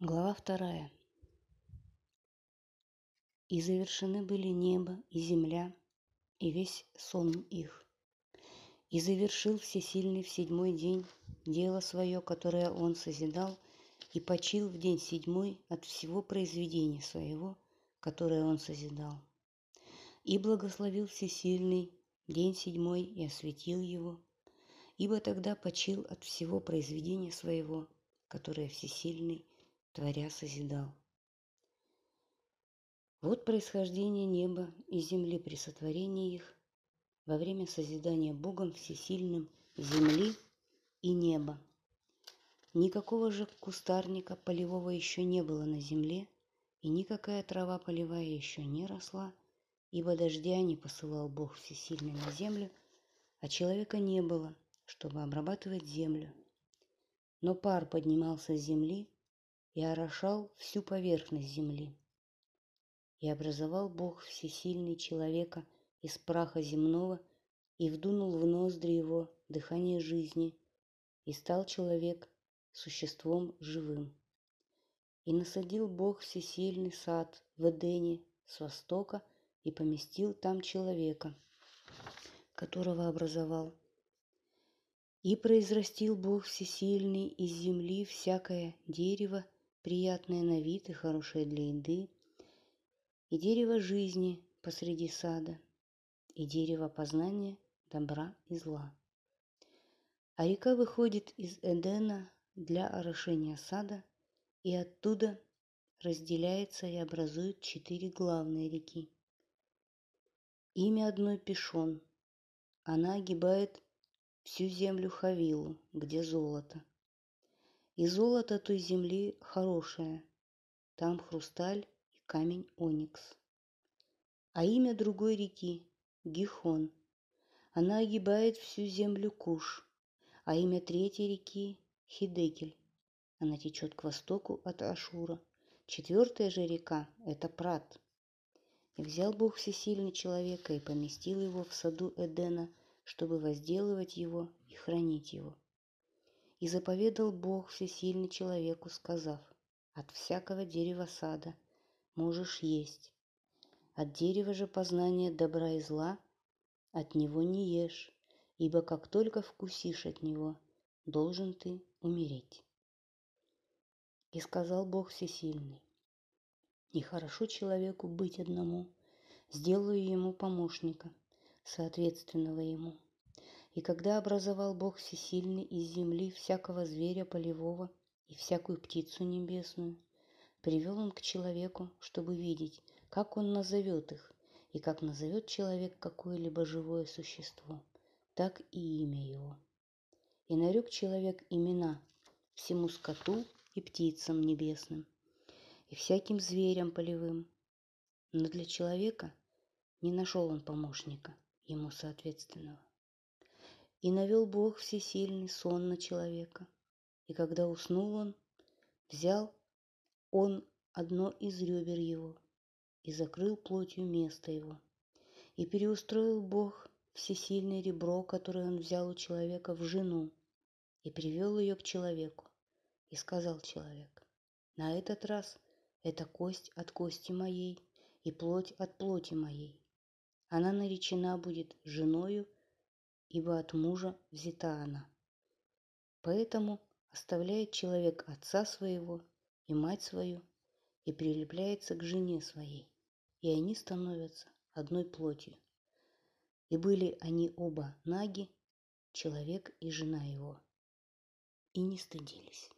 Глава вторая. И завершены были небо и земля, и весь сон их. И завершил Всесильный в седьмой день дело свое, которое он созидал, и почил в день седьмой от всего произведения своего, которое он созидал. И благословил Всесильный день седьмой и осветил его, ибо тогда почил от всего произведения своего, которое Всесильный творя созидал. Вот происхождение неба и земли при сотворении их во время созидания Богом Всесильным земли и неба. Никакого же кустарника полевого еще не было на земле, и никакая трава полевая еще не росла, ибо дождя не посылал Бог Всесильный на землю, а человека не было, чтобы обрабатывать землю. Но пар поднимался с земли, и орошал всю поверхность земли. И образовал Бог всесильный человека из праха земного и вдунул в ноздри его дыхание жизни, и стал человек существом живым. И насадил Бог всесильный сад в Эдене с востока и поместил там человека, которого образовал. И произрастил Бог всесильный из земли всякое дерево приятное на вид и хорошее для еды, и дерево жизни посреди сада, и дерево познания добра и зла. А река выходит из Эдена для орошения сада, и оттуда разделяется и образует четыре главные реки. Имя одной Пешон. Она огибает всю землю Хавилу, где золото – и золото той земли хорошее, там хрусталь и камень оникс. А имя другой реки – Гихон. Она огибает всю землю Куш, а имя третьей реки – Хидекель. Она течет к востоку от Ашура. Четвертая же река – это Прат. И взял Бог всесильный человека и поместил его в саду Эдена, чтобы возделывать его и хранить его. И заповедал Бог всесильный человеку, сказав, «От всякого дерева сада можешь есть, от дерева же познания добра и зла от него не ешь, ибо как только вкусишь от него, должен ты умереть». И сказал Бог всесильный, «Нехорошо человеку быть одному, сделаю ему помощника, соответственного ему». И когда образовал Бог всесильный из земли всякого зверя полевого и всякую птицу небесную, привел он к человеку, чтобы видеть, как он назовет их, и как назовет человек какое-либо живое существо, так и имя его. И нарек человек имена всему скоту и птицам небесным, и всяким зверям полевым. Но для человека не нашел он помощника, ему соответственного. И навел Бог всесильный сон на человека. И когда уснул он, взял он одно из ребер его и закрыл плотью место его. И переустроил Бог всесильное ребро, которое он взял у человека, в жену, и привел ее к человеку. И сказал человек, на этот раз это кость от кости моей и плоть от плоти моей. Она наречена будет женою ибо от мужа взята она. Поэтому оставляет человек отца своего и мать свою и прилепляется к жене своей, и они становятся одной плотью. И были они оба наги, человек и жена его, и не стыдились.